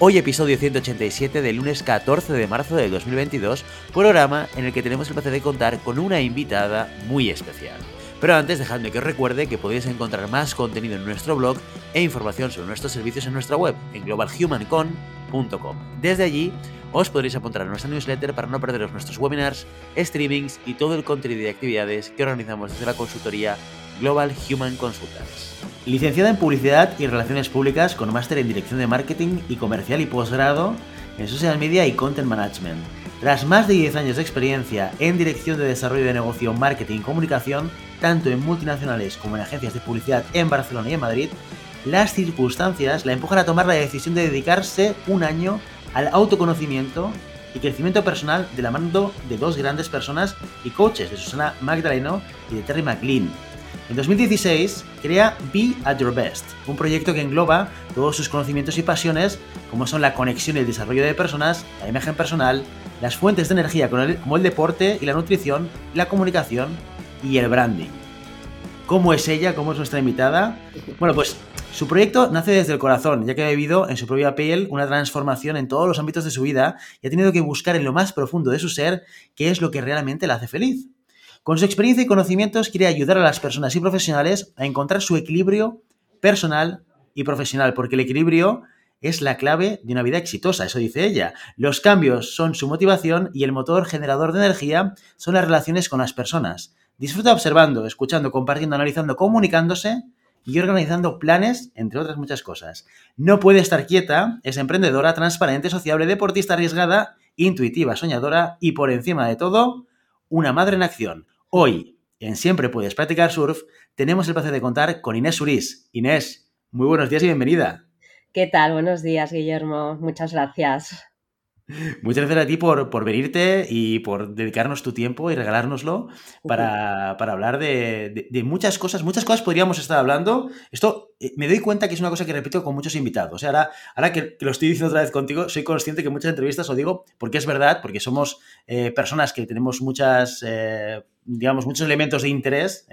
Hoy episodio 187 del lunes 14 de marzo de 2022, programa en el que tenemos el placer de contar con una invitada muy especial. Pero antes dejadme que os recuerde que podéis encontrar más contenido en nuestro blog e información sobre nuestros servicios en nuestra web, en globalhumancon.com. Desde allí os podréis apuntar a nuestra newsletter para no perderos nuestros webinars, streamings y todo el contenido y actividades que organizamos desde la consultoría Global Human Consultants. Licenciada en Publicidad y Relaciones Públicas con máster en Dirección de Marketing y Comercial y posgrado en Social Media y Content Management. Tras más de 10 años de experiencia en dirección de desarrollo de negocio, marketing y comunicación, tanto en multinacionales como en agencias de publicidad en Barcelona y en Madrid, las circunstancias la empujan a tomar la decisión de dedicarse un año al autoconocimiento y crecimiento personal de la mano de dos grandes personas y coaches, de Susana Magdaleno y de Terry McLean. En 2016 crea Be at Your Best, un proyecto que engloba todos sus conocimientos y pasiones, como son la conexión y el desarrollo de personas, la imagen personal, las fuentes de energía como el deporte y la nutrición, la comunicación y el branding. ¿Cómo es ella? ¿Cómo es nuestra invitada? Bueno, pues su proyecto nace desde el corazón, ya que ha vivido en su propia piel una transformación en todos los ámbitos de su vida y ha tenido que buscar en lo más profundo de su ser qué es lo que realmente la hace feliz. Con su experiencia y conocimientos quiere ayudar a las personas y profesionales a encontrar su equilibrio personal y profesional, porque el equilibrio es la clave de una vida exitosa, eso dice ella. Los cambios son su motivación y el motor generador de energía son las relaciones con las personas. Disfruta observando, escuchando, compartiendo, analizando, comunicándose y organizando planes, entre otras muchas cosas. No puede estar quieta, es emprendedora, transparente, sociable, deportista arriesgada, intuitiva, soñadora y por encima de todo, una madre en acción. Hoy, en Siempre Puedes Practicar Surf, tenemos el placer de contar con Inés Surís. Inés, muy buenos días y bienvenida. ¿Qué tal? Buenos días, Guillermo. Muchas gracias. Muchas gracias a ti por, por, venirte y por dedicarnos tu tiempo y regalárnoslo para, para hablar de, de, muchas cosas. Muchas cosas podríamos estar hablando. Esto eh, me doy cuenta que es una cosa que repito con muchos invitados. ahora, ahora que, lo estoy diciendo otra vez contigo, soy consciente que muchas entrevistas lo digo porque es verdad, porque somos eh, personas que tenemos muchas, eh, digamos, muchos elementos de interés,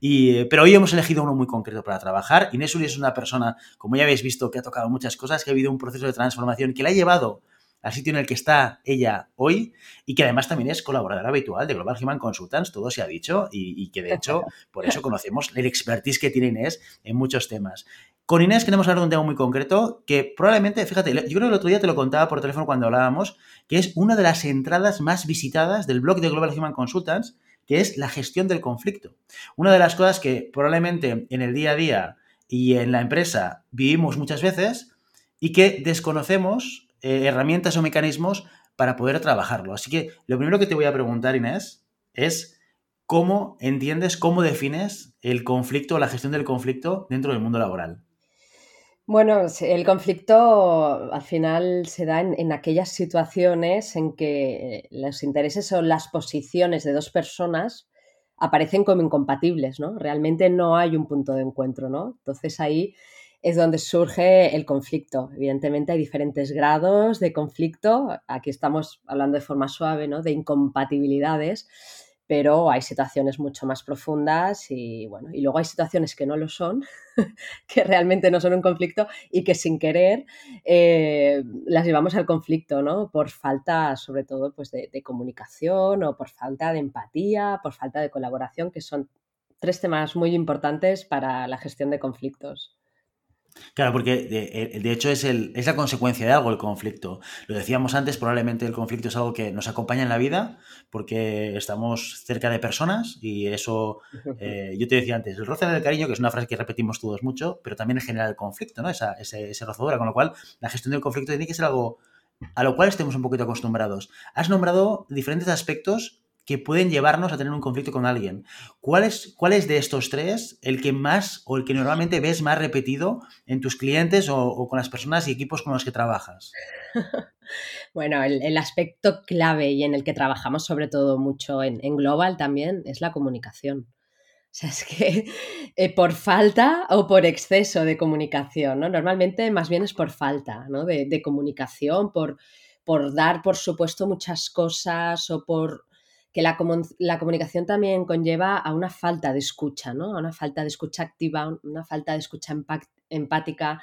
y, pero hoy hemos elegido uno muy concreto para trabajar. Inés Uri es una persona, como ya habéis visto, que ha tocado muchas cosas, que ha habido un proceso de transformación que le ha llevado al sitio en el que está ella hoy y que además también es colaboradora habitual de Global Human Consultants, todo se ha dicho y, que de hecho por eso conocemos el expertise que tiene Inés en muchos temas. Con Inés queremos hablar de un tema muy concreto que probablemente, fíjate, yo creo que el otro día te lo contaba por teléfono cuando hablábamos, que es una de las entradas más visitadas del blog de Global Human Consultants, que es la gestión del conflicto. Una de las cosas que probablemente en el día a día y en la empresa vivimos muchas veces y que desconocemos eh, herramientas o mecanismos para poder trabajarlo. Así que lo primero que te voy a preguntar, Inés, es cómo entiendes, cómo defines el conflicto, la gestión del conflicto dentro del mundo laboral. Bueno, el conflicto al final se da en, aquellas situaciones en que los intereses o las posiciones de dos personas aparecen como incompatibles, ¿no? Realmente no hay un punto de encuentro, ¿no? Entonces ahí es donde surge el conflicto. Evidentemente hay diferentes grados de conflicto. Aquí estamos hablando de forma suave, ¿no? De incompatibilidades, pero hay situaciones mucho más profundas y bueno, y luego hay situaciones que no lo son, que realmente no son un conflicto y que sin querer eh, las llevamos al conflicto, ¿no? Por falta, sobre todo, pues de comunicación o por falta de empatía, por falta de colaboración, que son tres temas muy importantes para la gestión de conflictos. Claro, porque de, hecho es, el, es, la consecuencia de algo el conflicto. Lo decíamos antes, probablemente el conflicto es algo que nos acompaña en la vida porque estamos cerca de personas y eso, eh, yo te decía antes, el roce del cariño, que es una frase que repetimos todos mucho, pero también en general el conflicto, ¿no? Esa, ese, ese rozadura, con lo cual la gestión del conflicto tiene que ser algo a lo cual estemos un poquito acostumbrados. Has nombrado diferentes aspectos que pueden llevarnos a tener un conflicto con alguien. ¿Cuál es, cuál es de estos tres el que más o el que normalmente ves más repetido en tus clientes o, con las personas y equipos con los que trabajas? Bueno, el, aspecto clave y en el que trabajamos sobre todo mucho en, Global también es la comunicación. O sea, es que eh, por falta o por exceso de comunicación, ¿no? Normalmente más bien es por falta ¿no? de, comunicación, por, por dar por supuesto muchas cosas o por que la, comunicación también conlleva a una falta de escucha, ¿no? A una falta de escucha activa, una falta de escucha empática.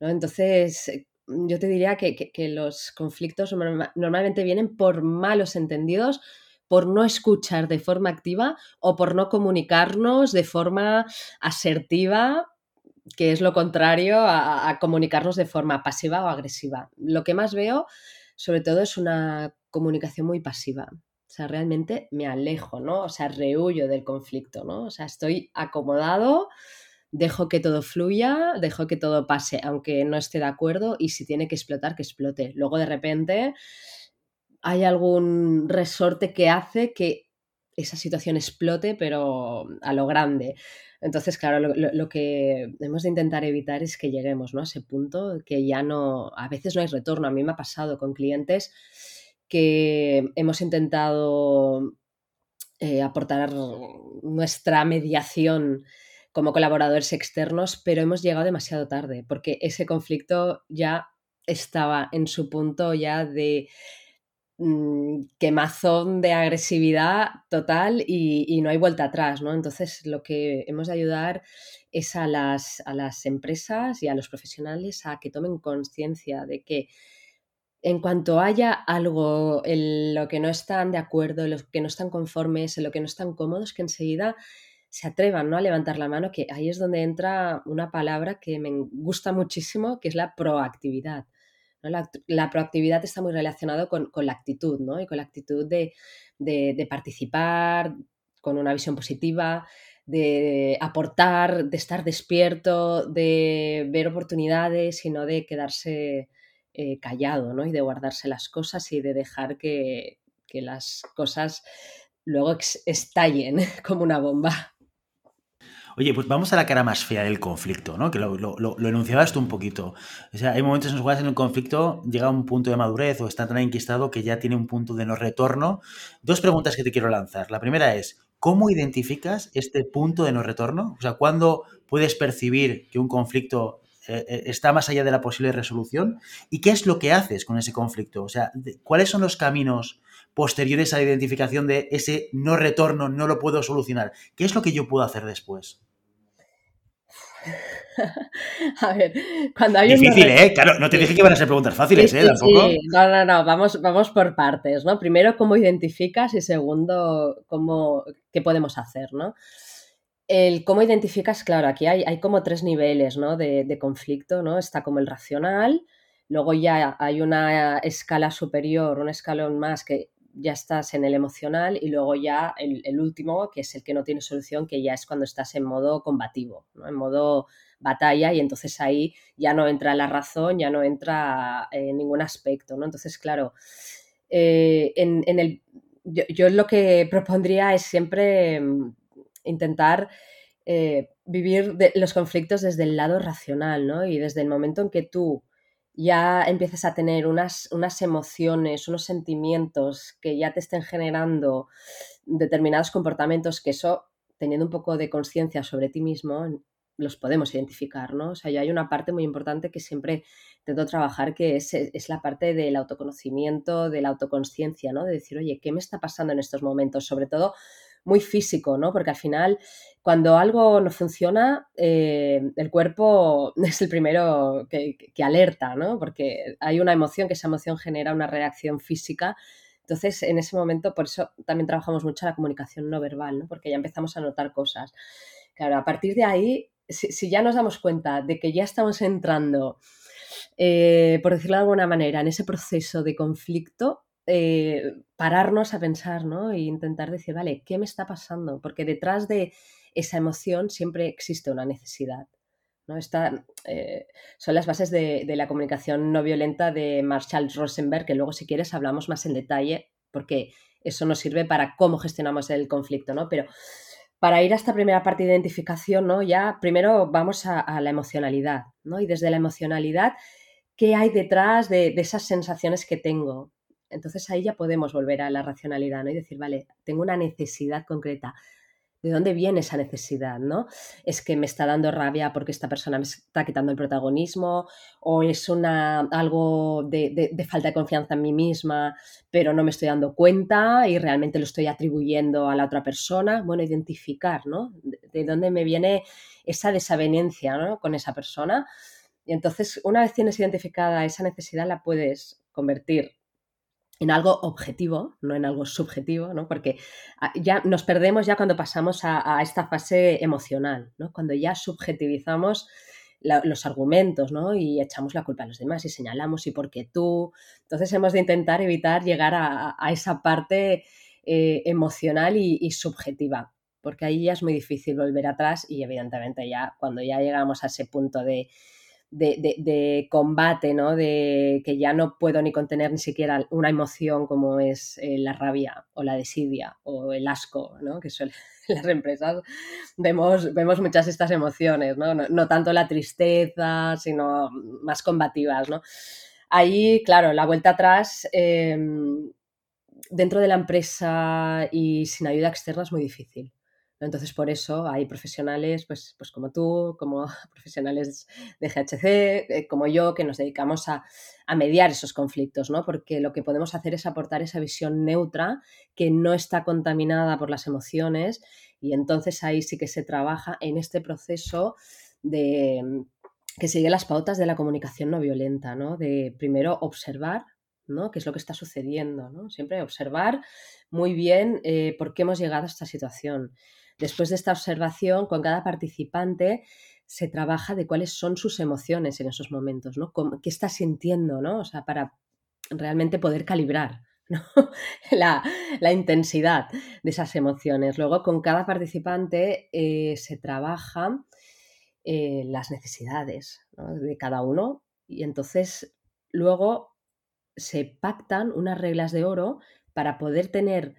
Entonces, eh, yo te diría que, los conflictos normalmente vienen por malos entendidos, por no escuchar de forma activa o por no comunicarnos de forma asertiva, que es lo contrario a comunicarnos de forma pasiva o agresiva. Lo que más veo, sobre todo, es una comunicación muy pasiva. O sea, realmente me alejo, ¿no? O sea, rehuyo del conflicto, ¿no? O sea, estoy acomodado, dejo que todo fluya, dejo que todo pase, aunque no esté de acuerdo, y si tiene que explotar, que explote. Luego, de repente, hay algún resorte que hace que esa situación explote, pero a lo grande. Entonces, claro, lo, que hemos de intentar evitar es que lleguemos ¿no? a ese punto que ya no, a veces no hay retorno. A mí me ha pasado con clientes que hemos intentado eh, aportar nuestra mediación como colaboradores externos, pero hemos llegado demasiado tarde, porque ese conflicto ya estaba en su punto ya de mm, quemazón de agresividad total y, no hay vuelta atrás, ¿no? Entonces lo que hemos de ayudar es a las, a las empresas y a los profesionales a que tomen conciencia de que en cuanto haya algo en lo que no están de acuerdo, en lo que no están conformes, en lo que no están cómodos, que enseguida se atrevan ¿no? a levantar la mano, que ahí es donde entra una palabra que me gusta muchísimo, que es la proactividad. La, proactividad está muy relacionada con, la actitud, ¿no? Y con la actitud de, de participar con una visión positiva, de aportar, de estar despierto, de ver oportunidades y no de quedarse eh, callado, ¿no? Y de guardarse las cosas y de dejar que, las cosas luego estallen como una bomba. Oye, pues vamos a la cara más fea del conflicto, ¿no? Que lo, lo, enunciabas tú un poquito. O sea, hay momentos en los cuales en el conflicto llega a un punto de madurez o está tan enquistado que ya tiene un punto de no retorno. Dos preguntas que te quiero lanzar. La primera es, ¿cómo identificas este punto de no retorno? O sea, ¿cuándo puedes percibir que un conflicto está más allá de la posible resolución y qué es lo que haces con ese conflicto. O sea, ¿cuáles son los caminos posteriores a la identificación de ese no retorno, no lo puedo solucionar? ¿Qué es lo que yo puedo hacer después? A ver, cuando hay Difícil, ¿eh? Claro, no te dije que iban a ser preguntas fáciles, ¿eh? Tampoco. Sí. No, no, no, vamos, vamos por partes, ¿no? Primero, cómo identificas y segundo, cómo, qué podemos hacer, ¿no? El cómo identificas, claro, aquí hay, hay como tres niveles ¿no? de, conflicto, ¿no? Está como el racional, luego ya hay una escala superior, un escalón más que ya estás en el emocional y luego ya el, último, que es el que no tiene solución, que ya es cuando estás en modo combativo, ¿no? en modo batalla y entonces ahí ya no entra la razón, ya no entra en eh, ningún aspecto, ¿no? Entonces, claro, eh, en, el, yo, yo, lo que propondría es siempre intentar eh, vivir los conflictos desde el lado racional, ¿no? Y desde el momento en que tú ya empiezas a tener unas, unas emociones, unos sentimientos que ya te estén generando determinados comportamientos, que eso, teniendo un poco de conciencia sobre ti mismo, los podemos identificar, ¿no? O sea, yo hay una parte muy importante que siempre intento trabajar, que es, es, la parte del autoconocimiento, de la autoconciencia, ¿no? De decir, oye, ¿qué me está pasando en estos momentos? Sobre todo muy físico, ¿no? Porque al final, cuando algo no funciona, eh, el cuerpo es el primero que, alerta, ¿no? Porque hay una emoción, que esa emoción genera una reacción física. Entonces, en ese momento, por eso también trabajamos mucho la comunicación no verbal, ¿no? Porque ya empezamos a notar cosas. Claro, a partir de ahí, si, ya nos damos cuenta de que ya estamos entrando, eh, por decirlo de alguna manera, en ese proceso de conflicto, eh, pararnos a pensar, ¿no? E intentar decir, vale, ¿qué me está pasando? Porque detrás de esa emoción siempre existe una necesidad. ¿no? Eh, son las bases de, la comunicación no violenta de Marshall Rosenberg, que luego si quieres hablamos más en detalle, porque eso nos sirve para cómo gestionamos el conflicto, ¿no? Pero para ir a esta primera parte de identificación, ¿no? Ya primero vamos a, la emocionalidad, ¿no? Y desde la emocionalidad, ¿qué hay detrás de, de, esas sensaciones que tengo? Entonces ahí ya podemos volver a la racionalidad, ¿no? Y decir, vale, tengo una necesidad concreta ¿De dónde viene esa necesidad? ¿no? ¿Es que me está dando rabia porque esta persona me está quitando el protagonismo? ¿O es una, algo de, falta de confianza en mí misma, pero no me estoy dando cuenta y realmente lo estoy atribuyendo a la otra persona? Bueno, identificar, ¿no? De, dónde me viene esa desavenencia ¿no? con esa persona. Y entonces, una vez tienes identificada esa necesidad, la puedes convertir en algo objetivo, no en algo subjetivo, ¿no? Porque ah, ya nos perdemos ya cuando pasamos a, esta fase emocional, ¿no? Cuando ya subjetivizamos los argumentos, ¿no? Y echamos la culpa a los demás y señalamos y por qué tú. Entonces hemos de intentar evitar llegar a, esa parte eh, emocional y, subjetiva, porque ahí ya es muy difícil volver atrás y evidentemente ya cuando ya llegamos a ese punto de de, combate, ¿no? De que ya no puedo ni contener ni siquiera una emoción como es eh, la rabia o la desidia o el asco, ¿no? Que suele las empresas vemos, vemos muchas estas emociones, ¿no? ¿no? tanto la tristeza, sino más combativas, ¿no? Ahí, claro, la vuelta atrás em, dentro de la empresa y sin ayuda externa es muy difícil. Entonces, por eso hay profesionales, pues, pues como tú, como profesionales de GHC, eh, como yo, que nos dedicamos a, mediar esos conflictos, ¿no? Porque lo que podemos hacer es aportar esa visión neutra que no está contaminada por las emociones y entonces ahí sí que se trabaja en este proceso de que sigue las pautas de la comunicación no violenta, ¿no? De primero observar, ¿no? ¿Qué es lo que está sucediendo? ¿no? Siempre observar muy bien eh, por qué hemos llegado a esta situación. Después de esta observación, con cada participante se trabaja de cuáles son sus emociones en esos momentos, ¿no? ¿Qué está sintiendo, ¿no? O sea, para realmente poder calibrar la, intensidad de esas emociones. Luego, con cada participante eh, se trabaja eh, las necesidades de cada uno y entonces luego se pactan unas reglas de oro para poder tener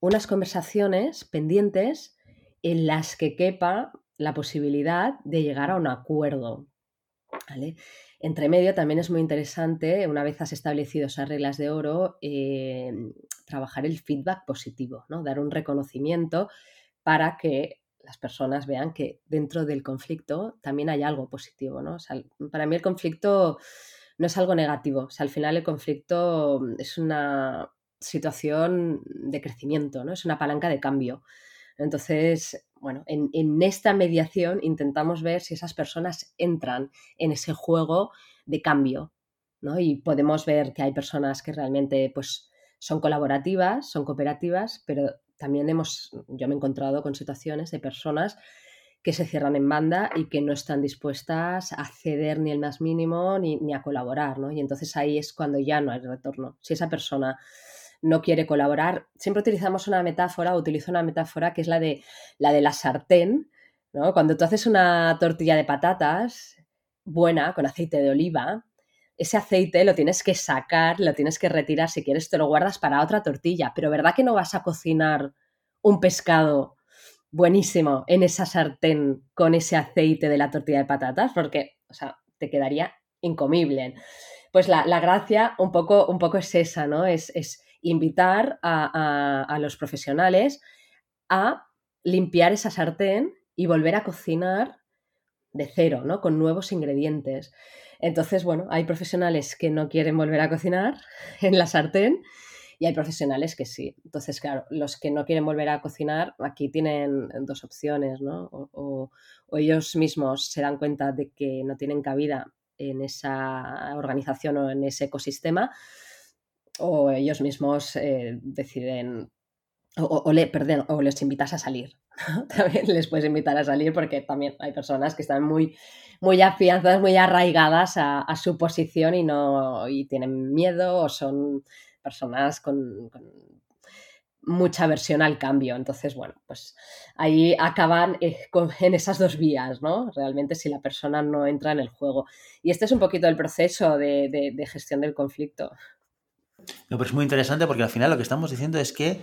unas conversaciones pendientes en las que quepa la posibilidad de llegar a un acuerdo. Entre medio también es muy interesante, una vez has establecido esas reglas de oro, eh, trabajar el feedback positivo, ¿no? dar un reconocimiento para que las personas vean que dentro del conflicto también hay algo positivo. ¿no? para mí el conflicto no es algo negativo, al final el conflicto es una situación de crecimiento, ¿no? es una palanca de cambio. Entonces, bueno, en, esta mediación intentamos ver si esas personas entran en ese juego de cambio, ¿no? Y podemos ver que hay personas que realmente, pues, son colaborativas, son cooperativas, pero también hemos, yo me he encontrado con situaciones de personas que se cierran en banda y que no están dispuestas a ceder ni el más mínimo ni, ni a colaborar, ¿no? Y entonces ahí es cuando ya no hay retorno. Si esa persona no quiere colaborar. Siempre utilizamos una metáfora, utilizo una metáfora que es la de la, de la sartén. ¿no? Cuando tú haces una tortilla de patatas buena, con aceite de oliva, ese aceite lo tienes que sacar, lo tienes que retirar, si quieres te lo guardas para otra tortilla, pero ¿verdad que no vas a cocinar un pescado buenísimo en esa sartén con ese aceite de la tortilla de patatas? Porque, o sea, te quedaría incomible. Pues la, gracia un poco, un poco es esa, ¿no? Es, es invitar a, los profesionales a limpiar esa sartén y volver a cocinar de cero, ¿no? Con nuevos ingredientes. Entonces, bueno, hay profesionales que no quieren volver a cocinar en la sartén y hay profesionales que sí. Entonces, claro, los que no quieren volver a cocinar, aquí tienen dos opciones, ¿no? O, o ellos mismos se dan cuenta de que no tienen cabida en esa organización o en ese ecosistema, o ellos mismos eh, deciden o, le, perdón, o les invitas a salir. también les puedes invitar a salir porque también hay personas que están muy, muy afianzadas, muy arraigadas a, su posición y no y tienen miedo o son personas con, mucha aversión al cambio. Entonces, bueno, pues ahí acaban eh, en esas dos vías, ¿no? Realmente si la persona no entra en el juego. Y este es un poquito el proceso de gestión del conflicto. No, pero es muy interesante porque al final lo que estamos diciendo es que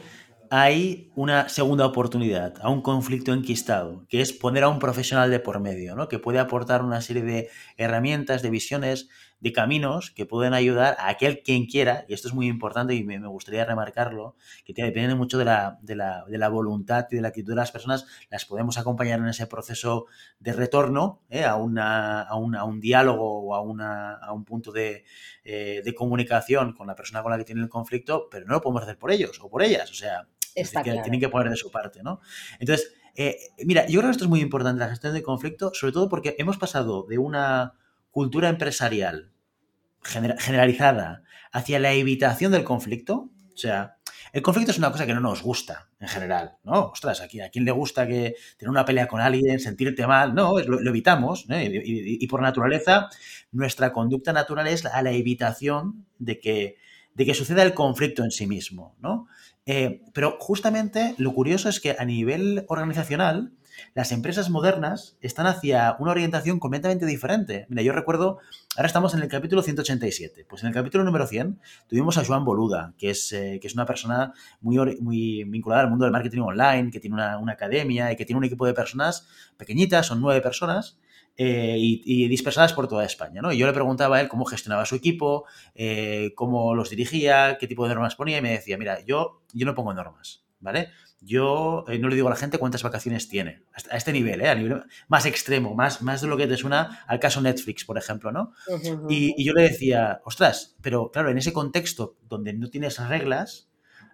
hay una segunda oportunidad a un conflicto enquistado, que es poner a un profesional de por medio, ¿no? que puede aportar una serie de herramientas, de visiones, de caminos que pueden ayudar a aquel quien quiera, y esto es muy importante y me, gustaría remarcarlo, que depende mucho de la, de, la, de la, voluntad y de la actitud de las personas, las podemos acompañar en ese proceso de retorno ¿eh? a, una, a, un, a, un, diálogo o a, una, a un punto de, eh, de comunicación con la persona con la que tiene el conflicto, pero no lo podemos hacer por ellos o por ellas, o sea, tienen que poner de su parte, ¿no? Entonces, eh, mira, yo creo que esto es muy importante, la gestión de conflicto, sobre todo porque hemos pasado de una cultura empresarial generalizada hacia la evitación del conflicto. O sea, el conflicto es una cosa que no nos gusta en general, ¿no? Ostras, aquí, ¿a quién le gusta que tener una pelea con alguien, sentirte mal? No, lo, evitamos. Y, por naturaleza, nuestra conducta natural es a la evitación de que, de que suceda el conflicto en sí mismo, ¿no? Eh, pero justamente lo curioso es que a nivel organizacional, las empresas modernas están hacia una orientación completamente diferente. Mira, yo recuerdo, ahora estamos en el capítulo 187, pues en el capítulo número 100 tuvimos a Joan Boluda, que es, eh, que es una persona muy, muy vinculada al mundo del marketing online, que tiene una, academia y que tiene un equipo de personas pequeñitas, son nueve personas, eh, y, dispersadas por toda España. ¿no? Y yo le preguntaba a él cómo gestionaba su equipo, eh, cómo los dirigía, qué tipo de normas ponía y me decía, mira, yo, yo no pongo normas, ¿vale? Yo eh, no le digo a la gente cuántas vacaciones tiene, a este nivel, a nivel más extremo, más, más de lo que te suena al caso Netflix, por ejemplo, ¿no? y, y yo le decía, ostras, pero claro, en ese contexto donde no tienes reglas,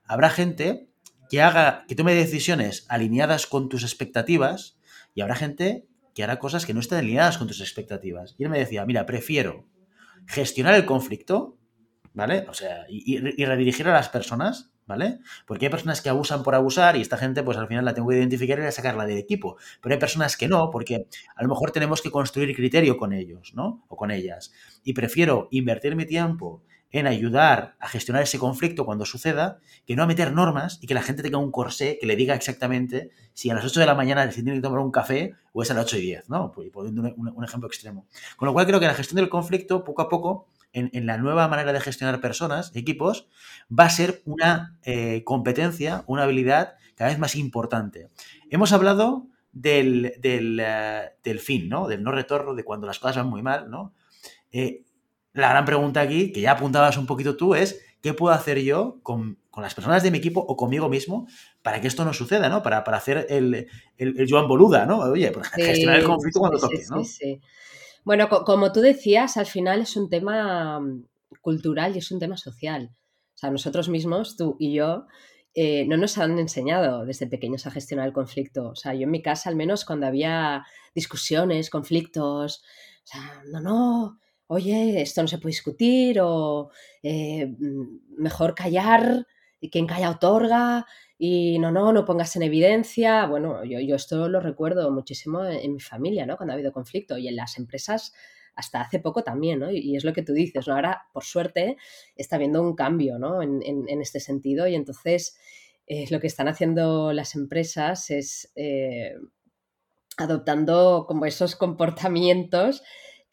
habrá gente que haga, que tome decisiones alineadas con tus expectativas y habrá gente que hará cosas que no estén alineadas con tus expectativas. Y él me decía, mira, prefiero gestionar el conflicto, ¿vale? O sea, y, redirigir a las personas, ¿vale? Porque hay personas que abusan por abusar y esta gente, pues al final la tengo que identificar y sacarla del equipo. Pero hay personas que no, porque a lo mejor tenemos que construir criterio con ellos, ¿no? O con ellas. Y prefiero invertir mi tiempo en ayudar a gestionar ese conflicto cuando suceda, que no a meter normas y que la gente tenga un corsé que le diga exactamente si a las 8 de la mañana se que tomar un café o es a las 8 y 10, ¿no? Poniendo un, ejemplo extremo. Con lo cual creo que la gestión del conflicto, poco a poco, en, la nueva manera de gestionar personas, equipos, va a ser una eh, competencia, una habilidad cada vez más importante. Hemos hablado del, del, eh, del, fin, ¿no? Del no retorno, de cuando las cosas van muy mal, ¿no? Eh, la gran pregunta aquí, que ya apuntabas un poquito tú, es ¿qué puedo hacer yo con, las personas de mi equipo o conmigo mismo para que esto no suceda, ¿no? Para, para hacer el, el, Joan Boluda, ¿no? Oye, pues gestionar el conflicto cuando toque, ¿no? Sí, bueno, como tú decías, al final es un tema mm, cultural y es un tema social. O sea, nosotros mismos, tú y yo, eh, no nos han enseñado desde pequeños a gestionar el conflicto. O sea, yo en mi casa, al menos cuando había discusiones, conflictos, o sea, no, no, oye, esto no se puede discutir o eh, mm, mejor callar y quien calla otorga y no, no, no pongas en evidencia. Bueno, yo, yo esto lo recuerdo muchísimo en, mi familia, ¿no? Cuando ha habido conflicto y en las empresas hasta hace poco también, ¿no? Y, es lo que tú dices, ¿no? Ahora, por suerte, está habiendo un cambio, ¿no? En, este sentido y entonces eh, lo que están haciendo las empresas es eh, adoptando como esos comportamientos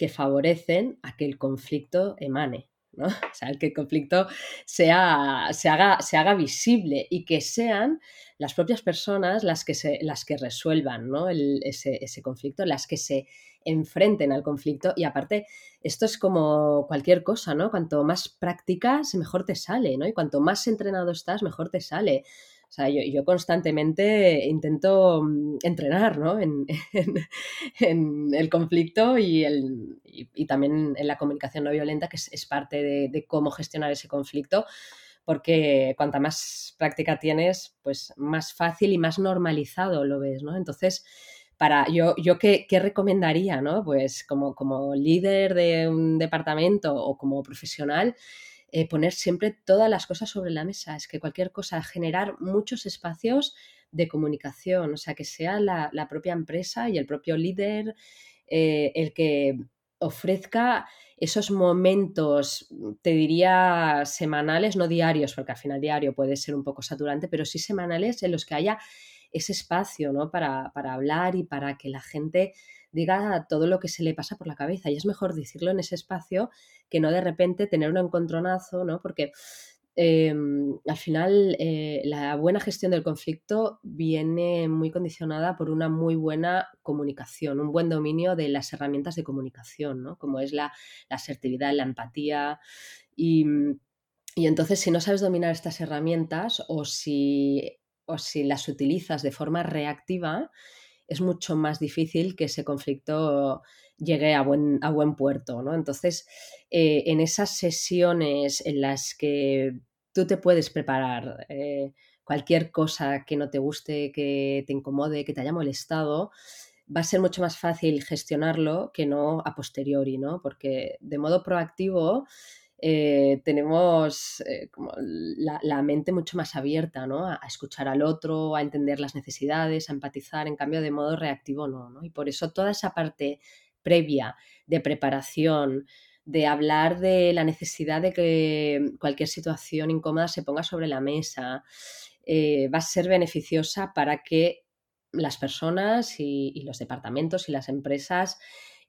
que favorecen a que el conflicto emane. ¿no? O sea, que el conflicto sea, se, haga, se haga visible y que sean las propias personas las que, se, las que resuelvan ¿no? ese, conflicto, las que se enfrenten al conflicto. Y aparte, esto es como cualquier cosa, ¿no? Cuanto más practicas, mejor te sale, ¿no? Y cuanto más entrenado estás, mejor te sale. O sea, yo, constantemente intento mm, entrenar ¿no? en, el conflicto y, el, y, también en la comunicación no violenta, que es, parte de, cómo gestionar ese conflicto, porque cuanta más práctica tienes, pues más fácil y más normalizado lo ves, ¿no? Entonces, para yo, yo qué, qué recomendaría, ¿no? Pues como, como líder de un departamento o como profesional, eh, poner siempre todas las cosas sobre la mesa. Es que cualquier cosa, generar muchos espacios de comunicación, o sea, que sea la, propia empresa y el propio líder eh, el que ofrezca esos momentos, te diría semanales, no diarios, porque al final diario puede ser un poco saturante, pero sí semanales en los que haya ese espacio ¿no? para, para hablar y para que la gente diga todo lo que se le pasa por la cabeza. Y es mejor decirlo en ese espacio que no de repente tener un encontronazo, ¿no? Porque em, al final eh, la buena gestión del conflicto viene muy condicionada por una muy buena comunicación, un buen dominio de las herramientas de comunicación, ¿no? como es la, asertividad, la empatía. Y, y, entonces si no sabes dominar estas herramientas o si, o si las utilizas de forma reactiva, es mucho más difícil que ese conflicto llegue a buen, a buen puerto, ¿no? Entonces, eh, en esas sesiones en las que tú te puedes preparar eh, cualquier cosa que no te guste, que te incomode, que te haya molestado, va a ser mucho más fácil gestionarlo que no a posteriori, ¿no? Porque de modo proactivo eh, tenemos como la, mente mucho más abierta, ¿no? A, escuchar al otro, a entender las necesidades, a empatizar, en cambio de modo reactivo no, ¿no? Y por eso toda esa parte previa de preparación, de hablar de la necesidad de que cualquier situación incómoda se ponga sobre la mesa, eh, va a ser beneficiosa para que las personas y, los departamentos y las empresas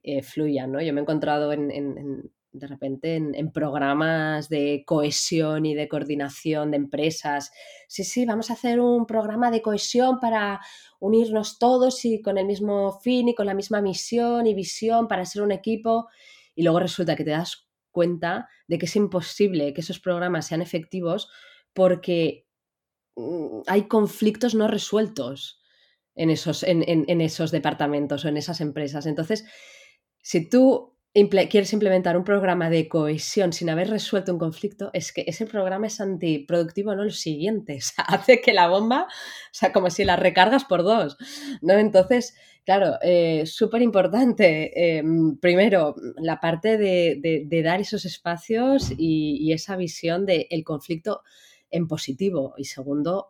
eh, fluyan. ¿no? Yo me he encontrado en, de repente en, programas de cohesión y de coordinación de empresas. Sí, sí, vamos a hacer un programa de cohesión para unirnos todos y con el mismo fin y con la misma misión y visión para ser un equipo. Y luego resulta que te das cuenta de que es imposible que esos programas sean efectivos porque mm, hay conflictos no resueltos en esos, en esos departamentos o en esas empresas. Entonces, si tú quieres implementar un programa de cohesión sin haber resuelto un conflicto, es que ese programa es antiproductivo, no lo siguiente. O sea, hace que la bomba, o sea, como si la recargas por dos, ¿no? Entonces, claro, eh, súper importante, em, primero, la parte de, dar esos espacios y, esa visión del conflicto en positivo. Y segundo,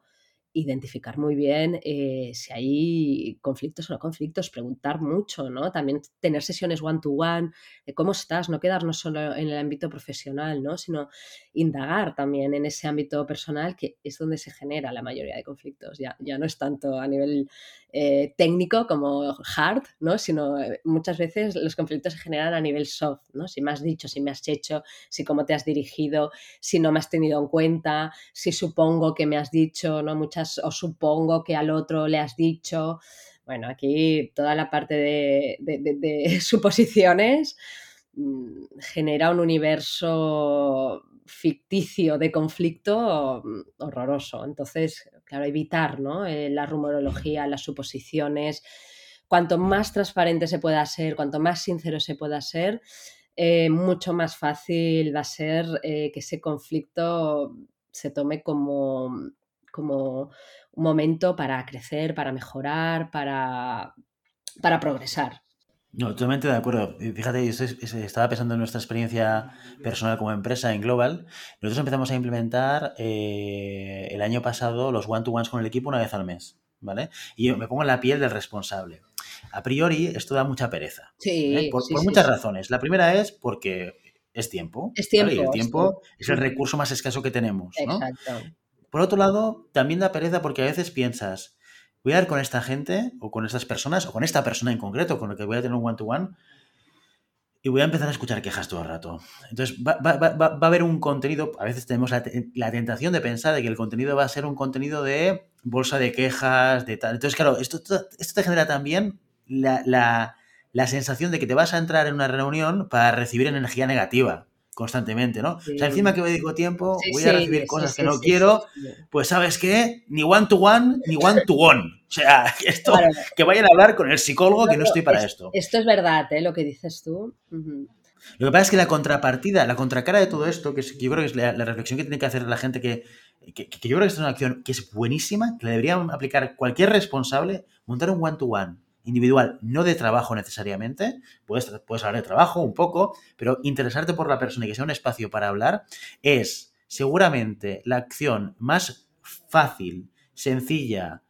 identificar muy bien eh, si hay conflictos o no conflictos, preguntar mucho, ¿no? También tener sesiones one-to-one, de cómo estás, no quedarnos solo en el ámbito profesional, ¿no? Sino indagar también en ese ámbito personal que es donde se genera la mayoría de conflictos. Ya, ya no es tanto a nivel eh, técnico como hard, ¿no? Sino eh, muchas veces los conflictos se generan a nivel soft, ¿no? Si me has dicho, si me has hecho, si cómo te has dirigido, si no me has tenido en cuenta, si supongo que me has dicho, ¿no? Muchas o supongo que al otro le has dicho. Bueno, aquí toda la parte de, suposiciones mm, genera un universo ficticio de conflicto mm, horroroso. Entonces, claro, evitar ¿no? Eh, la rumorología, las suposiciones. Cuanto más transparente se pueda ser, cuanto más sincero se pueda ser, eh, mucho más fácil va a ser eh, que ese conflicto se tome como como un momento para crecer, para mejorar, para, para progresar. No, totalmente de acuerdo. Fíjate, estaba pensando en nuestra experiencia personal como empresa en Global. Nosotros empezamos a implementar eh, el año pasado los one-to-ones con el equipo una vez al mes. ¿Vale? Y yo me pongo en la piel del responsable. A priori, esto da mucha pereza. Sí, ¿eh? Por, muchas razones. La primera es porque es tiempo. Es tiempo. Y el tiempo es, el recurso más escaso que tenemos. ¿no? Exacto. Por otro lado, también da pereza porque a veces piensas, voy a ir con esta gente o con estas personas o con esta persona en concreto con la que voy a tener un one-to-one y voy a empezar a escuchar quejas todo el rato. Entonces va, a haber un contenido, a veces tenemos la, tentación de pensar de que el contenido va a ser un contenido de bolsa de quejas, de tal. Entonces, claro, esto, esto te genera también la, la sensación de que te vas a entrar en una reunión para recibir energía negativa constantemente, ¿no? O sea, encima que me dedico tiempo, voy a recibir cosas que no quiero, pues ¿sabes qué? Ni one to one, ni one to one. O sea, esto, que vayan a hablar con el psicólogo, que no estoy para esto. Esto es verdad, ¿eh? Lo que dices tú. Lo que pasa es que la contrapartida, la contracara de todo esto, que, yo creo que es la, reflexión que tiene que hacer la gente, que, que, que, yo creo que es una acción que es buenísima, que la debería aplicar cualquier responsable, montar un one to one individual, no de trabajo necesariamente, puedes, puedes hablar de trabajo un poco, pero interesarte por la persona y que sea un espacio para hablar, es seguramente la acción más fácil, sencilla,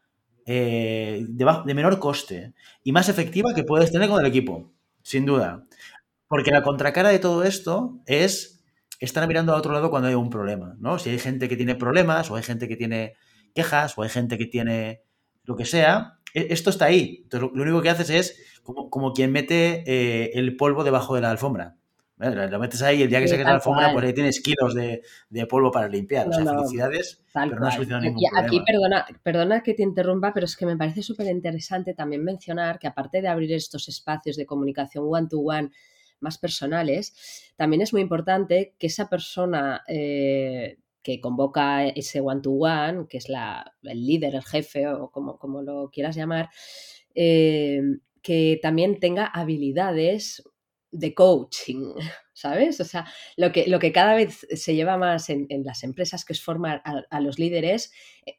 eh, de, menor coste y más efectiva que puedes tener con el equipo, sin duda. Porque la contracara de todo esto es estar mirando a otro lado cuando hay un problema, ¿no? Si hay gente que tiene problemas o hay gente que tiene quejas o hay gente que tiene lo que sea, esto está ahí. Entonces, lo único que haces es como, quien mete eh, el polvo debajo de la alfombra. Lo metes ahí el día que se queda la alfombra, pues ahí tienes kilos de, polvo para limpiar. o sea, felicidades, pero no has solucionado ningún aquí, Aquí, perdona, perdona que te interrumpa, pero es que me parece súper interesante también mencionar que aparte de abrir estos espacios de comunicación one-to-one más personales, también es muy importante que esa persona eh, que convoca ese one-to-one, que es la, el líder, el jefe o como, como lo quieras llamar, eh, que también tenga habilidades de coaching, ¿sabes? O sea, lo que, lo que cada vez se lleva más en, las empresas, que es formar a, los líderes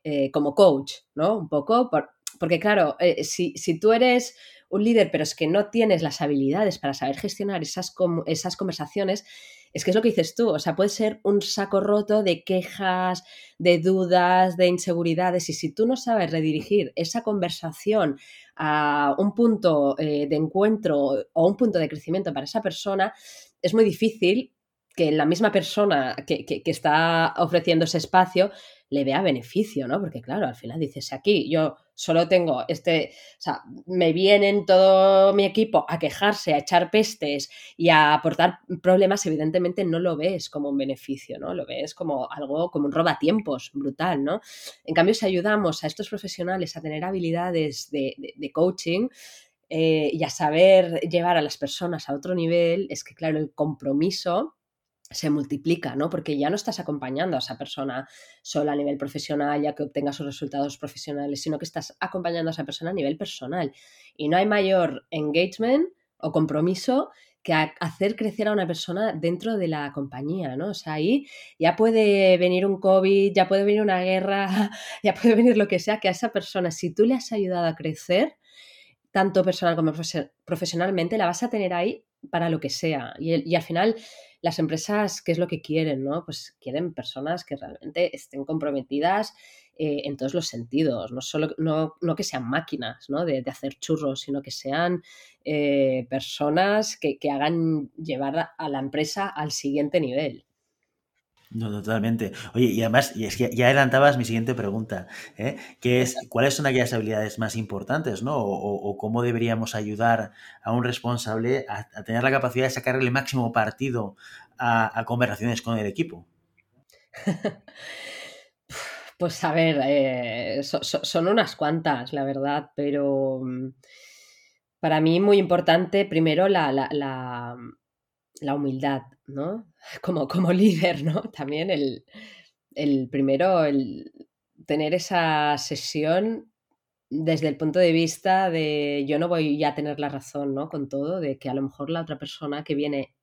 eh, como coach, ¿no? Un poco, porque claro, eh, si, si, tú eres un líder, pero es que no tienes las habilidades para saber gestionar esas, esas conversaciones, es que es lo que dices tú, o sea, puede ser un saco roto de quejas, de dudas, de inseguridades, y si tú no sabes redirigir esa conversación a un punto eh, de encuentro o un punto de crecimiento para esa persona, es muy difícil que la misma persona que, que, está ofreciendo ese espacio le vea beneficio, ¿no? Porque claro, al final dices, aquí yo solo tengo este, o sea, me vienen todo mi equipo a quejarse, a echar pestes y a aportar problemas, evidentemente no lo ves como un beneficio, ¿no? Lo ves como algo, como un robatiempos brutal, ¿no? En cambio, si ayudamos a estos profesionales a tener habilidades de, coaching, eh, y a saber llevar a las personas a otro nivel, es que, claro, el compromiso se multiplica, ¿no? Porque ya no estás acompañando a esa persona sola a nivel profesional, ya que obtenga sus resultados profesionales, sino que estás acompañando a esa persona a nivel personal. Y no hay mayor engagement o compromiso que hacer crecer a una persona dentro de la compañía, ¿no? O sea, ahí ya puede venir un COVID, ya puede venir una guerra, ya puede venir lo que sea, que a esa persona, si tú le has ayudado a crecer, tanto personal como profesionalmente, la vas a tener ahí para lo que sea. Y, al final las empresas, ¿qué es lo que quieren? ¿no? Pues quieren personas que realmente estén comprometidas eh, en todos los sentidos, no solo no, que sean máquinas ¿no? de, hacer churros, sino que sean eh, personas que, que hagan llevar a la empresa al siguiente nivel. No, totalmente. Oye, y además, y es que ya adelantabas mi siguiente pregunta, ¿eh? que es ¿cuáles son aquellas habilidades más importantes, ¿no? O, cómo deberíamos ayudar a un responsable a, tener la capacidad de sacarle el máximo partido a, conversaciones con el equipo? Pues a ver, eh, son unas cuantas, la verdad, pero mm, para mí muy importante primero la, la humildad, ¿no? Como, como líder, ¿no? También el, el primero, el tener esa sesión desde el punto de vista de yo no voy ya a tener la razón, ¿no? Con todo, de que a lo mejor la otra persona que viene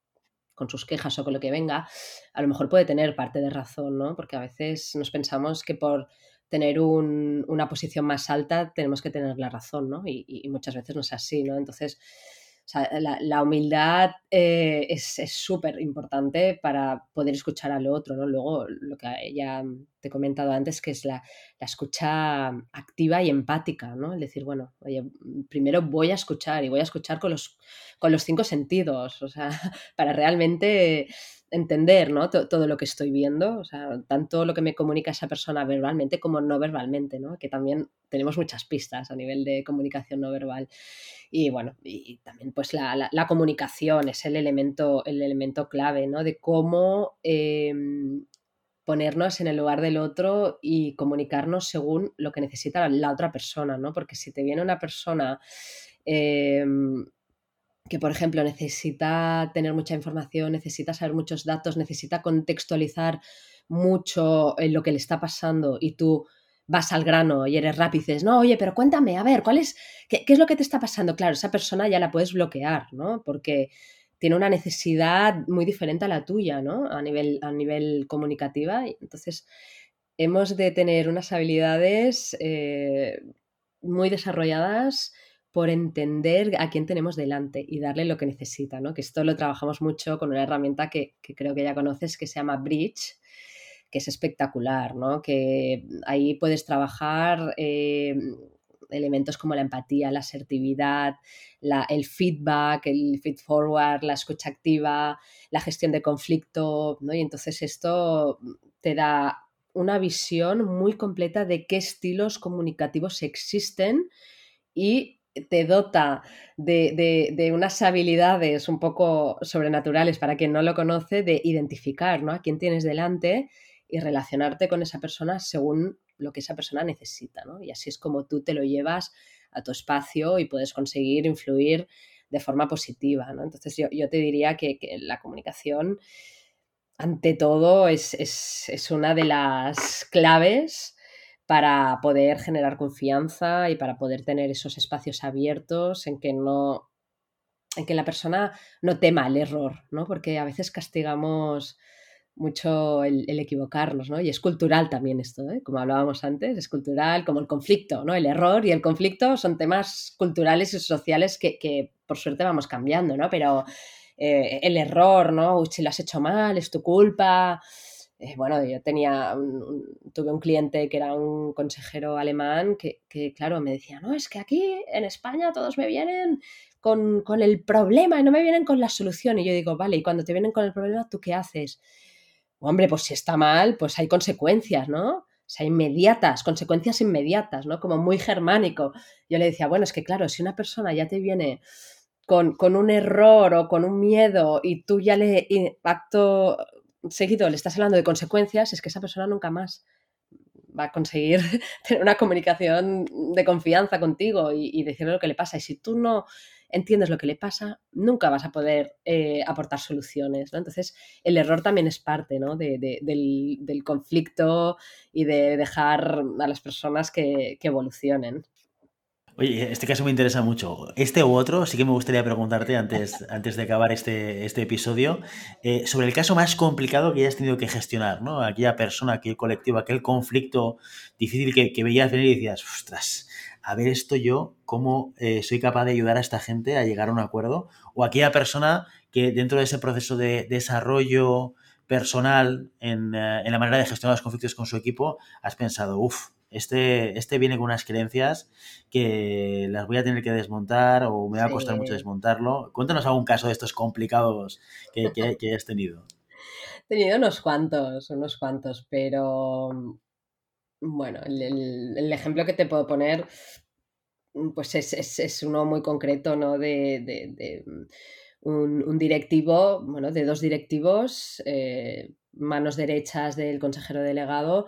con sus quejas o con lo que venga, a lo mejor puede tener parte de razón, ¿no? Porque a veces nos pensamos que por tener una posición más alta tenemos que tener la razón, ¿no? Y, y muchas veces no es así, ¿no? Entonces, la, humildad eh, es súper importante para poder escuchar al otro, ¿no? Luego, lo que ya te he comentado antes, que es la, escucha activa y empática, ¿no? Es decir, bueno, oye, primero voy a escuchar y voy a escuchar con los, con los cinco sentidos, o sea, para realmente entender ¿no? todo lo que estoy viendo, o sea, tanto lo que me comunica esa persona verbalmente como no verbalmente, ¿no? que también tenemos muchas pistas a nivel de comunicación no verbal. Y bueno, y también pues la, comunicación es el elemento, el elemento clave ¿no? de cómo em, ponernos en el lugar del otro y comunicarnos según lo que necesita la otra persona, ¿no? porque si te viene una persona... Em, que, por ejemplo, necesita tener mucha información, necesita saber muchos datos, necesita contextualizar mucho en lo que le está pasando y tú vas al grano y eres rápido y dices, no, oye, pero cuéntame, a ver, ¿cuál es, qué, es lo que te está pasando? Claro, esa persona ya la puedes bloquear, ¿no? Porque tiene una necesidad muy diferente a la tuya, ¿no? A nivel, a nivel comunicativa. Entonces, hemos de tener unas habilidades eh, muy desarrolladas por entender a quién tenemos delante y darle lo que necesita, ¿no? Que esto lo trabajamos mucho con una herramienta que, creo que ya conoces que se llama Bridge, que es espectacular, ¿no? Que ahí puedes trabajar eh, elementos como la empatía, la asertividad, el feedback, el feed forward, la escucha activa, la gestión de conflicto, ¿no? Y entonces esto te da una visión muy completa de qué estilos comunicativos existen y te dota de, unas habilidades un poco sobrenaturales para quien no lo conoce, de identificar ¿no? a quién tienes delante y relacionarte con esa persona según lo que esa persona necesita. ¿no? Y así es como tú te lo llevas a tu espacio y puedes conseguir influir de forma positiva. ¿no? Entonces yo, te diría que, la comunicación, ante todo, es, es una de las claves para poder generar confianza y para poder tener esos espacios abiertos en que no en que la persona no tema el error, ¿no? Porque a veces castigamos mucho el, equivocarnos, ¿no? Y es cultural también esto, ¿eh? como hablábamos antes, es cultural, como el conflicto, ¿no? El error y el conflicto son temas culturales y sociales que, por suerte vamos cambiando, ¿no? Pero eh, el error, ¿no? Uy, si lo has hecho mal, es tu culpa, eh, bueno, yo tenía, tuve un cliente que era un consejero alemán que, claro, me decía, no, es que aquí en España todos me vienen con, el problema y no me vienen con la solución. Y yo digo, vale, y cuando te vienen con el problema, ¿tú qué haces? Hombre, pues si está mal, pues hay consecuencias, ¿no? O sea, inmediatas, consecuencias inmediatas, ¿no? Como muy germánico. Yo le decía, bueno, es que claro, si una persona ya te viene con, con un error o con un miedo y tú ya le acto seguido le estás hablando de consecuencias, es que esa persona nunca más va a conseguir tener una comunicación de confianza contigo y, decirle lo que le pasa. Y si tú no entiendes lo que le pasa, nunca vas a poder eh, aportar soluciones. Entonces, el error también es parte del, conflicto y de dejar a las personas que evolucionen. Este caso me interesa mucho. Este u otro, sí que me gustaría preguntarte antes, antes de acabar este, este episodio, eh, sobre el caso más complicado que hayas tenido que gestionar, ¿no? Aquella persona, aquel colectivo, aquel conflicto difícil que, que veías venir y decías, ostras, a ver esto yo, cómo eh, soy capaz de ayudar a esta gente a llegar a un acuerdo, o aquella persona que dentro de ese proceso de desarrollo personal en, eh, en la manera de gestionar los conflictos con su equipo, has pensado, uff, este, este viene con unas creencias que las voy a tener que desmontar o me va a costar mucho desmontarlo. Cuéntanos algún caso de estos complicados que, que, hayas tenido. He tenido unos cuantos, unos cuantos, pero bueno, el, ejemplo que te puedo poner pues es, uno muy concreto, ¿no? De, un, directivo, bueno, de dos directivos, eh, manos derechas del consejero delegado,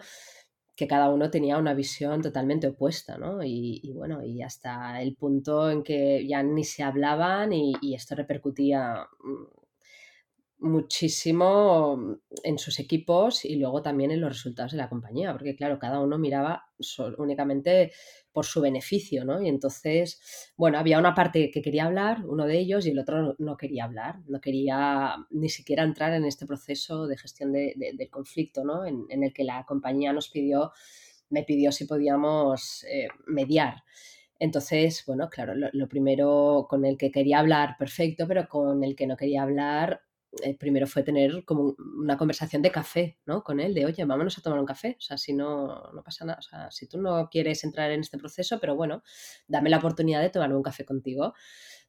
que cada uno tenía una visión totalmente opuesta, ¿no? Y, bueno, y hasta el punto en que ya ni se hablaban y, esto repercutía mm, muchísimo en sus equipos y luego también en los resultados de la compañía, porque claro, cada uno miraba únicamente por su beneficio, ¿no? Y entonces, bueno, había una parte que quería hablar, uno de ellos, y el otro no quería hablar, no quería ni siquiera entrar en este proceso de gestión del conflicto, ¿no? En, el que la compañía nos pidió, me pidió si podíamos eh, mediar. Entonces, bueno, claro, lo, primero con el que quería hablar, perfecto, pero con el que no quería hablar, eh, primero fue tener como una conversación de café, ¿no? Con él, de, oye, vámonos a tomar un café. O sea, si no, no pasa nada. O sea, si tú no quieres entrar en este proceso, pero bueno, dame la oportunidad de tomar un café contigo.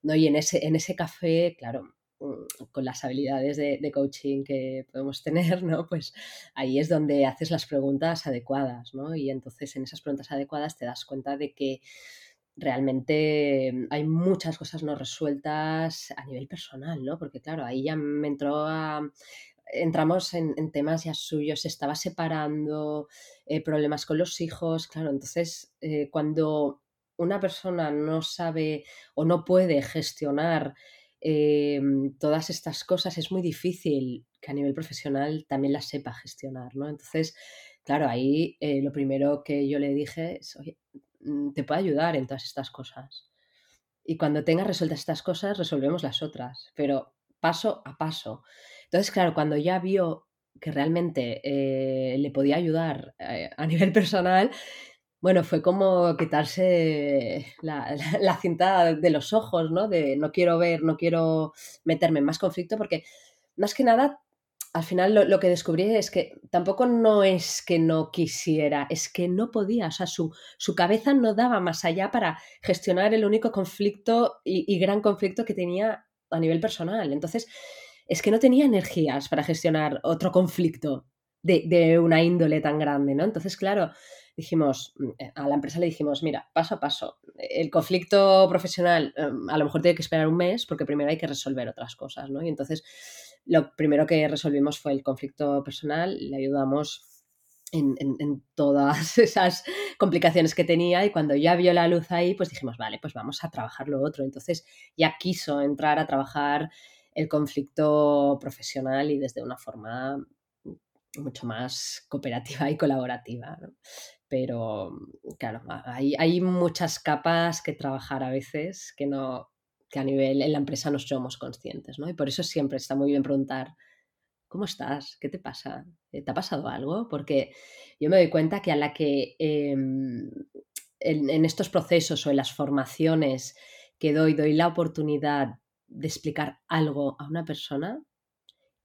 ¿no? Y en ese, en ese café, claro, mm, con las habilidades de, de, coaching que podemos tener, ¿no? Pues ahí es donde haces las preguntas adecuadas, ¿no? Y entonces en esas preguntas adecuadas te das cuenta de que realmente mm, hay muchas cosas no resueltas a nivel personal, ¿no? Porque claro, ahí ya me entró a, entramos en, temas ya suyos, se estaba separando, eh, problemas con los hijos, claro, entonces eh, cuando una persona no sabe o no puede gestionar eh, todas estas cosas, es muy difícil que a nivel profesional también las sepa gestionar, ¿no? Entonces, claro, ahí lo primero que yo le dije es, Mm, te puede ayudar en todas estas cosas. Y cuando tengas resueltas estas cosas, resolvemos las otras, pero paso a paso. Entonces, claro, cuando ya vio que realmente eh, le podía ayudar eh, a nivel personal, bueno, fue como quitarse la, la, cinta de los ojos, ¿no? De no quiero ver, no quiero meterme en más conflicto, porque más que nada al final lo, que descubrí es que tampoco no es que no quisiera, es que no podía, o sea, su, su cabeza no daba más allá para gestionar el único conflicto y, gran conflicto que tenía a nivel personal. Entonces, es que no tenía energías para gestionar otro conflicto de, de, una índole tan grande, ¿no? Entonces, claro, dijimos, mm, eh, a la empresa le dijimos, mira, paso a paso, el conflicto profesional em, a lo mejor tiene que esperar un mes porque primero hay que resolver otras cosas, ¿no? Y entonces lo primero que resolvimos fue el conflicto personal, le ayudamos en, todas esas complicaciones que tenía y cuando ya vio la luz ahí, pues dijimos, vale, pues vamos a trabajar lo otro. Entonces ya quiso entrar a trabajar el conflicto profesional y desde una forma mucho más cooperativa y colaborativa. Pero claro, hay, hay muchas capas que trabajar a veces que no que a nivel en la empresa no somos conscientes, ¿no? Y por eso siempre está muy bien preguntar, ¿cómo estás? ¿Qué te pasa? ¿Te ha pasado algo? Porque yo me doy cuenta que a la que em, en, estos procesos o en las formaciones que doy, doy la oportunidad de explicar algo a una persona,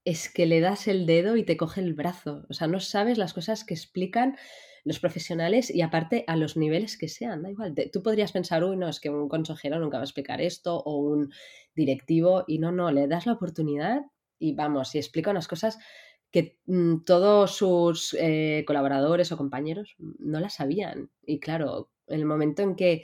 es que le das el dedo y te coge el brazo. O sea, no sabes las cosas que explican los profesionales y aparte a los niveles que sean, da igual. tú podrías pensar, uy, no, es que un consejero nunca va a explicar esto o un directivo y no, no, le das la oportunidad y vamos, y explica unas cosas que mm, todos sus eh, colaboradores o compañeros no las sabían. Y claro, en el momento en que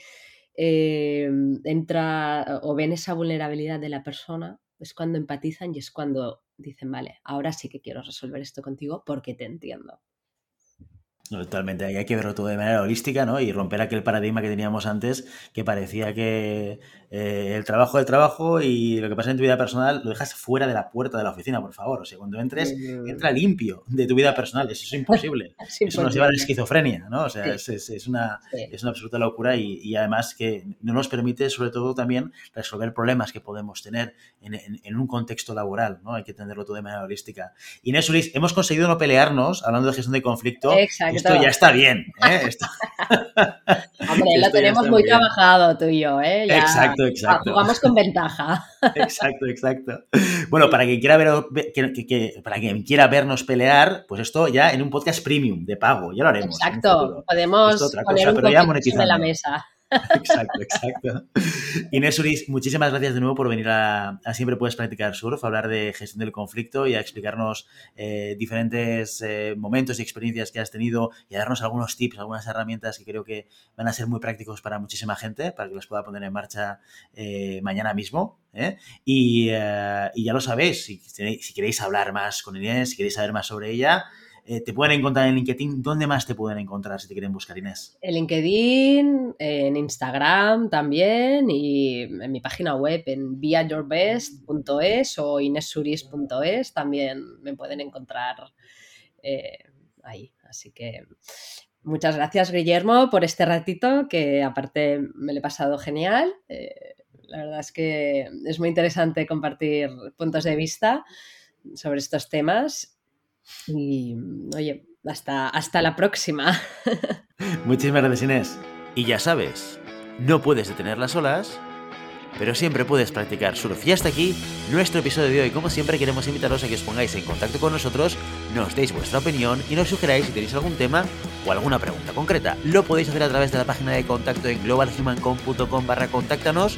eh, entra o ven esa vulnerabilidad de la persona, es cuando empatizan y es cuando dicen, vale, ahora sí que quiero resolver esto contigo porque te entiendo. Totalmente, hay que verlo todo de manera holística, ¿no? Y romper aquel paradigma que teníamos antes, que parecía que eh, el trabajo es el trabajo y lo que pasa en tu vida personal lo dejas fuera de la puerta de la oficina, por favor. O sea, cuando entres, entra limpio de tu vida personal. Eso es imposible. Eso nos lleva a la esquizofrenia, ¿no? O sea, es, es, una, es una absoluta locura y, y, además que no nos permite, sobre todo, también resolver problemas que podemos tener en, en, un contexto laboral, ¿no? Hay que entenderlo todo de manera holística. Inés Uris, hemos conseguido no pelearnos hablando de gestión de conflicto. Exacto esto ya está bien. ¿eh? Hombre, lo tenemos muy trabajado tú y yo. ¿eh? exacto, exacto. Jugamos con ventaja. exacto, exacto. Bueno, para quien, quiera ver, para quien quiera vernos pelear, pues esto ya en un podcast premium de pago, ya lo haremos. Exacto, podemos poner un pero ya de la mesa. Exacto, exacto. Inés Uris, muchísimas gracias de nuevo por venir a, Siempre Puedes Practicar Surf, a hablar de gestión del conflicto y a explicarnos eh, diferentes eh, momentos y experiencias que has tenido y a darnos algunos tips, algunas herramientas que creo que van a ser muy prácticos para muchísima gente, para que los pueda poner en marcha eh, mañana mismo. Y, ya lo sabéis, si, si queréis hablar más con Inés, si queréis saber más sobre ella, eh, te pueden encontrar en LinkedIn. ¿Dónde más te pueden encontrar si te quieren buscar, Inés? En LinkedIn, en Instagram también y en mi página web en viayourbest.es o inesuris.es también me pueden encontrar eh, ahí. Así que muchas gracias, Guillermo, por este ratito que aparte me lo he pasado genial. Eh, la verdad es que es muy interesante compartir puntos de vista sobre estos temas y oye, hasta, hasta la próxima. Muchísimas gracias, Inés. Y ya sabes, no puedes detener las olas, pero siempre puedes practicar surf. Y hasta aquí nuestro episodio de hoy. Como siempre, queremos invitaros a que os pongáis en contacto con nosotros, nos deis vuestra opinión y nos sugeráis si tenéis algún tema o alguna pregunta concreta. Lo podéis hacer a través de la página de contacto en globalhumancom.com barra contáctanos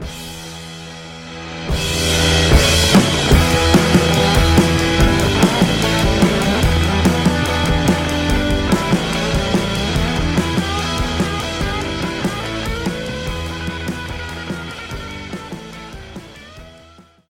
Bye.